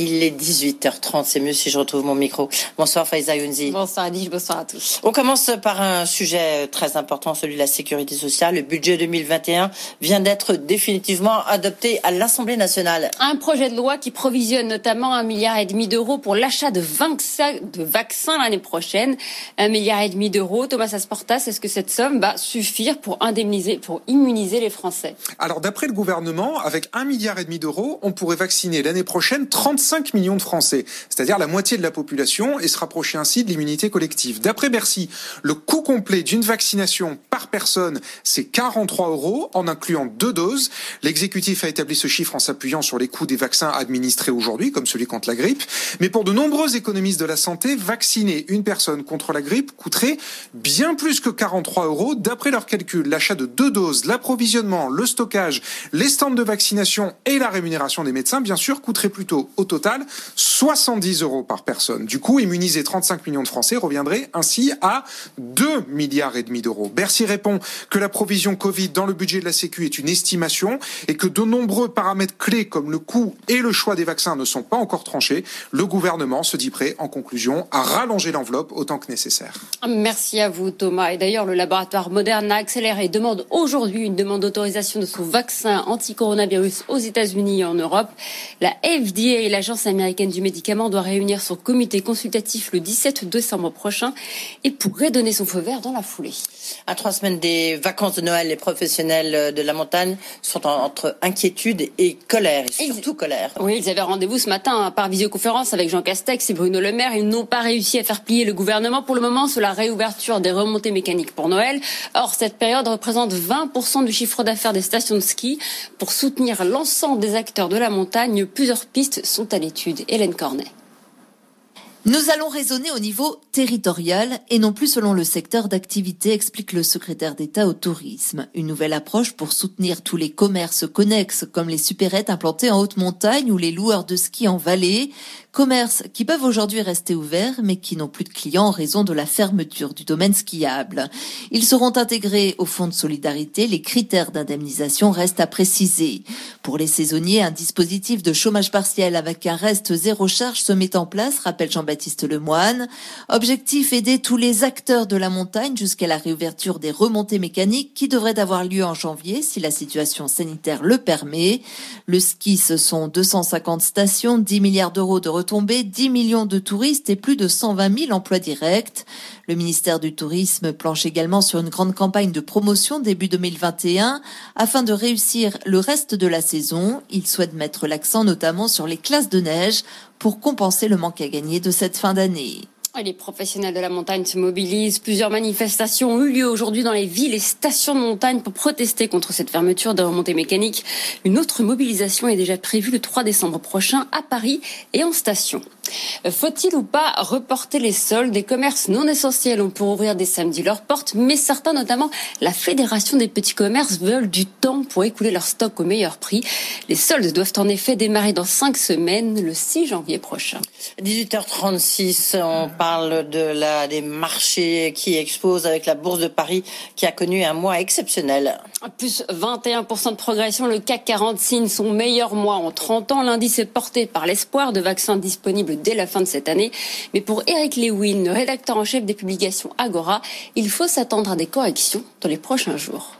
Il est 18h30, c'est mieux si je retrouve mon micro. Bonsoir Faiza Younzi. Bonsoir Adish, bonsoir à tous. On commence par un sujet très important, celui de la sécurité sociale. Le budget 2021 vient d'être définitivement adopté à l'Assemblée nationale. Un projet de loi qui provisionne notamment un milliard et demi d'euros pour l'achat de, de vaccins l'année prochaine. Un milliard et demi d'euros. Thomas Asportas, est-ce que cette somme va suffire pour indemniser, pour immuniser les Français Alors d'après le gouvernement, avec un milliard et demi d'euros, on pourrait vacciner l'année prochaine 35 5 millions de Français, c'est-à-dire la moitié de la population, et se rapprocher ainsi de l'immunité collective. D'après Bercy, le coût complet d'une vaccination par personne, c'est 43 euros, en incluant deux doses. L'exécutif a établi ce chiffre en s'appuyant sur les coûts des vaccins administrés aujourd'hui, comme celui contre la grippe. Mais pour de nombreux économistes de la santé, vacciner une personne contre la grippe coûterait bien plus que 43 euros. D'après leurs calculs, l'achat de deux doses, l'approvisionnement, le stockage, les stands de vaccination et la rémunération des médecins, bien sûr, coûterait plutôt au total 70 euros par personne. Du coup, immuniser 35 millions de Français reviendrait ainsi à 2 milliards et demi d'euros. Bercy répond que la provision Covid dans le budget de la Sécu est une estimation et que de nombreux paramètres clés comme le coût et le choix des vaccins ne sont pas encore tranchés. Le gouvernement se dit prêt, en conclusion, à rallonger l'enveloppe autant que nécessaire. Merci à vous, Thomas. Et d'ailleurs, le laboratoire Moderna accélère et demande aujourd'hui une demande d'autorisation de son vaccin anti-coronavirus aux États-Unis et en Europe. La FDA et l'Agence américaine du médicament doit réunir son comité consultatif le 17 décembre prochain et pourrait donner son feu vert dans la foulée. À trois semaines des vacances de Noël, les professionnels de la montagne sont entre inquiétude et colère, et surtout colère. Oui, ils avaient rendez-vous ce matin par visioconférence avec Jean Castex et Bruno Le Maire. Ils n'ont pas réussi à faire plier le gouvernement pour le moment sur la réouverture des remontées mécaniques pour Noël. Or, cette période représente 20% du chiffre d'affaires des stations de ski. Pour soutenir l'ensemble des acteurs de la montagne, plusieurs pistes sont à l'étude. Hélène Cornet. Nous allons raisonner au niveau territorial et non plus selon le secteur d'activité, explique le secrétaire d'État au tourisme. Une nouvelle approche pour soutenir tous les commerces connexes comme les supérettes implantées en haute montagne ou les loueurs de ski en vallée. Commerces qui peuvent aujourd'hui rester ouverts, mais qui n'ont plus de clients en raison de la fermeture du domaine skiable. Ils seront intégrés au fonds de solidarité. Les critères d'indemnisation restent à préciser. Pour les saisonniers, un dispositif de chômage partiel avec un reste zéro charge se met en place, rappelle Jean-Baptiste Lemoine. Objectif aider tous les acteurs de la montagne jusqu'à la réouverture des remontées mécaniques qui devraient avoir lieu en janvier si la situation sanitaire le permet. Le ski, ce sont 250 stations, 10 milliards d'euros de retombées, 10 millions de touristes et plus de 120 000 emplois directs. Le ministère du Tourisme planche également sur une grande campagne de promotion début 2021 afin de réussir le reste de la saison. Il souhaite mettre l'accent notamment sur les classes de neige pour compenser le manque à gagner de cette fin d'année. Les professionnels de la montagne se mobilisent. Plusieurs manifestations ont eu lieu aujourd'hui dans les villes et stations de montagne pour protester contre cette fermeture de remontées mécaniques. Une autre mobilisation est déjà prévue le 3 décembre prochain à Paris et en station. Faut-il ou pas reporter les soldes? Des commerces non essentiels ont pour ouvrir des samedis leurs portes, mais certains, notamment la Fédération des petits commerces, veulent du temps pour écouler leur stock au meilleur prix. Les soldes doivent en effet démarrer dans cinq semaines, le 6 janvier prochain. 18h36, on parle la, des marchés qui exposent avec la Bourse de Paris qui a connu un mois exceptionnel. Plus 21% de progression, le CAC 40 signe son meilleur mois en 30 ans. L'indice est porté par l'espoir de vaccins disponibles dès la fin de cette année. Mais pour Eric Lewin, rédacteur en chef des publications Agora, il faut s'attendre à des corrections dans les prochains jours.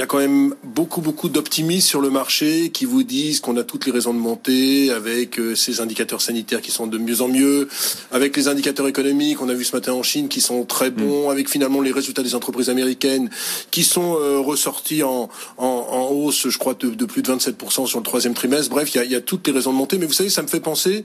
Il y a quand même beaucoup, beaucoup d'optimistes sur le marché qui vous disent qu'on a toutes les raisons de monter avec euh, ces indicateurs sanitaires qui sont de mieux en mieux, avec les indicateurs économiques, on a vu ce matin en Chine, qui sont très bons, mm. avec finalement les résultats des entreprises américaines qui sont euh, ressortis en, en, en, hausse, je crois, de, de, plus de 27% sur le troisième trimestre. Bref, il y, a, il y, a, toutes les raisons de monter. Mais vous savez, ça me fait penser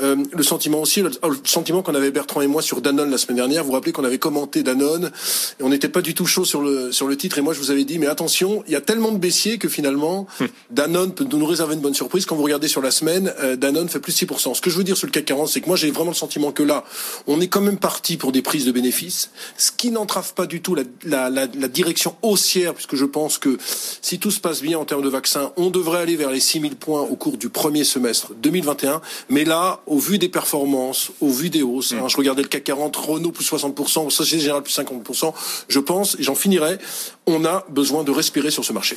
euh, le sentiment aussi, le, le sentiment qu'on avait Bertrand et moi sur Danone la semaine dernière. Vous vous rappelez qu'on avait commenté Danone et on n'était pas du tout chaud sur le, sur le titre. Et moi, je vous avais dit, mais attention, il y a tellement de baissiers que finalement, hum. Danone peut nous réserver une bonne surprise. Quand vous regardez sur la semaine, euh, Danone fait plus de 6%. Ce que je veux dire sur le CAC 40, c'est que moi j'ai vraiment le sentiment que là, on est quand même parti pour des prises de bénéfices, ce qui n'entrave pas du tout la, la, la, la, direction haussière, puisque je pense que si tout se passe bien en termes de vaccins, on devrait aller vers les 6000 points au cours du premier semestre 2021. Mais là, au vu des performances, au vu des hausses, hein, mm. je regardais le CAC 40, Renault plus 60%, Société Générale plus 50%, je pense, et j'en finirai, on a besoin de respirer sur ce marché.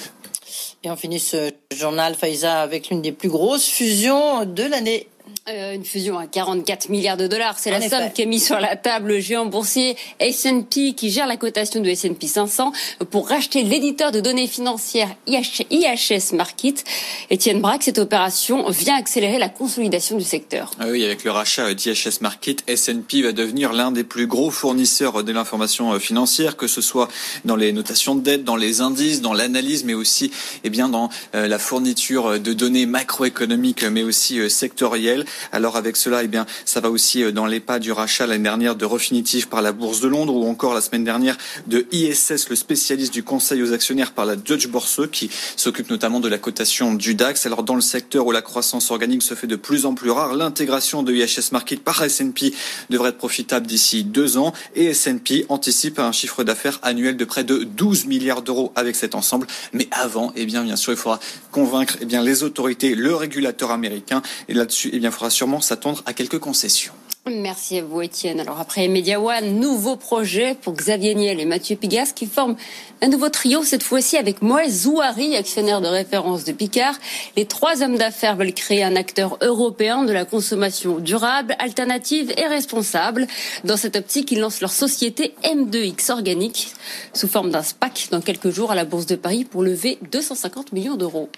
Et on finit ce journal, Faiza, avec l'une des plus grosses fusions de l'année. Euh, une fusion à 44 milliards de dollars, c'est la somme qui est mise sur la table le géant boursier S&P qui gère la cotation de S&P 500 pour racheter l'éditeur de données financières IHS Market. Étienne Braque, cette opération vient accélérer la consolidation du secteur. Ah oui, avec le rachat d'IHS Market, S&P va devenir l'un des plus gros fournisseurs de l'information euh, financière, que ce soit dans les notations de dette, dans les indices, dans l'analyse, mais aussi eh bien dans euh, la fourniture de données macroéconomiques, mais aussi sectorielles. Alors avec cela, eh bien, ça va aussi euh, dans les pas du rachat l'année dernière de Refinitiv par la Bourse de Londres ou encore la semaine dernière de ISS, le spécialiste du conseil aux actionnaires par la Dutch Bourse qui s'occupe notamment de la cotation du DAX. Alors dans le secteur où la croissance organique se fait de plus en plus rare, l'intégration de IHS Market par S&P devrait être profitable d'ici deux ans et S&P anticipe un chiffre d'affaires annuel de près de 12 milliards d'euros avec cet ensemble. Mais avant, eh bien, bien sûr, il faudra convaincre eh bien, les autorités, le régulateur américain et là-dessus, eh bien, il sûrement s'attendre à quelques concessions. Merci à vous, Étienne. Alors après Media One, nouveau projet pour Xavier Niel et Mathieu Pigas qui forment un nouveau trio, cette fois-ci avec Moël Zouari, actionnaire de référence de Picard. Les trois hommes d'affaires veulent créer un acteur européen de la consommation durable, alternative et responsable. Dans cette optique, ils lancent leur société M2X Organique sous forme d'un SPAC dans quelques jours à la Bourse de Paris pour lever 250 millions d'euros.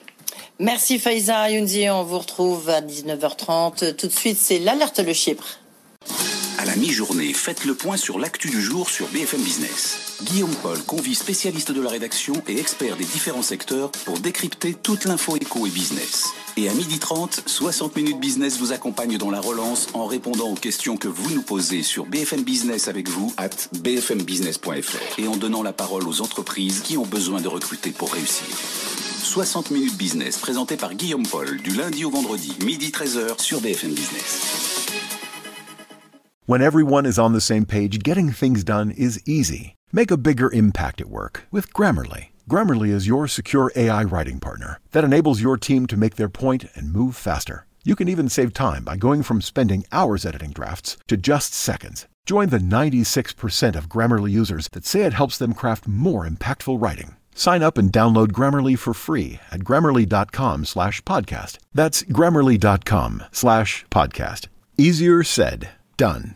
Merci Faiza Younzi, on vous retrouve à 19h30. Tout de suite, c'est l'alerte le Chypre. À la mi-journée, faites le point sur l'actu du jour sur BFM Business. Guillaume Paul convie spécialistes de la rédaction et experts des différents secteurs pour décrypter toute l'info éco et business. Et à 12h30, 60 minutes business vous accompagne dans la relance en répondant aux questions que vous nous posez sur BFM Business avec vous at bfmbusiness.fr et en donnant la parole aux entreprises qui ont besoin de recruter pour réussir. 60 minutes business présenté par Guillaume Paul du lundi au vendredi, midi 13h sur BFM Business. When everyone is on the same page, getting things done is easy. Make a bigger impact at work with Grammarly. Grammarly is your secure AI writing partner that enables your team to make their point and move faster. You can even save time by going from spending hours editing drafts to just seconds. Join the 96% of Grammarly users that say it helps them craft more impactful writing. Sign up and download Grammarly for free at grammarly.com slash podcast. That's grammarly.com slash podcast. Easier said, done.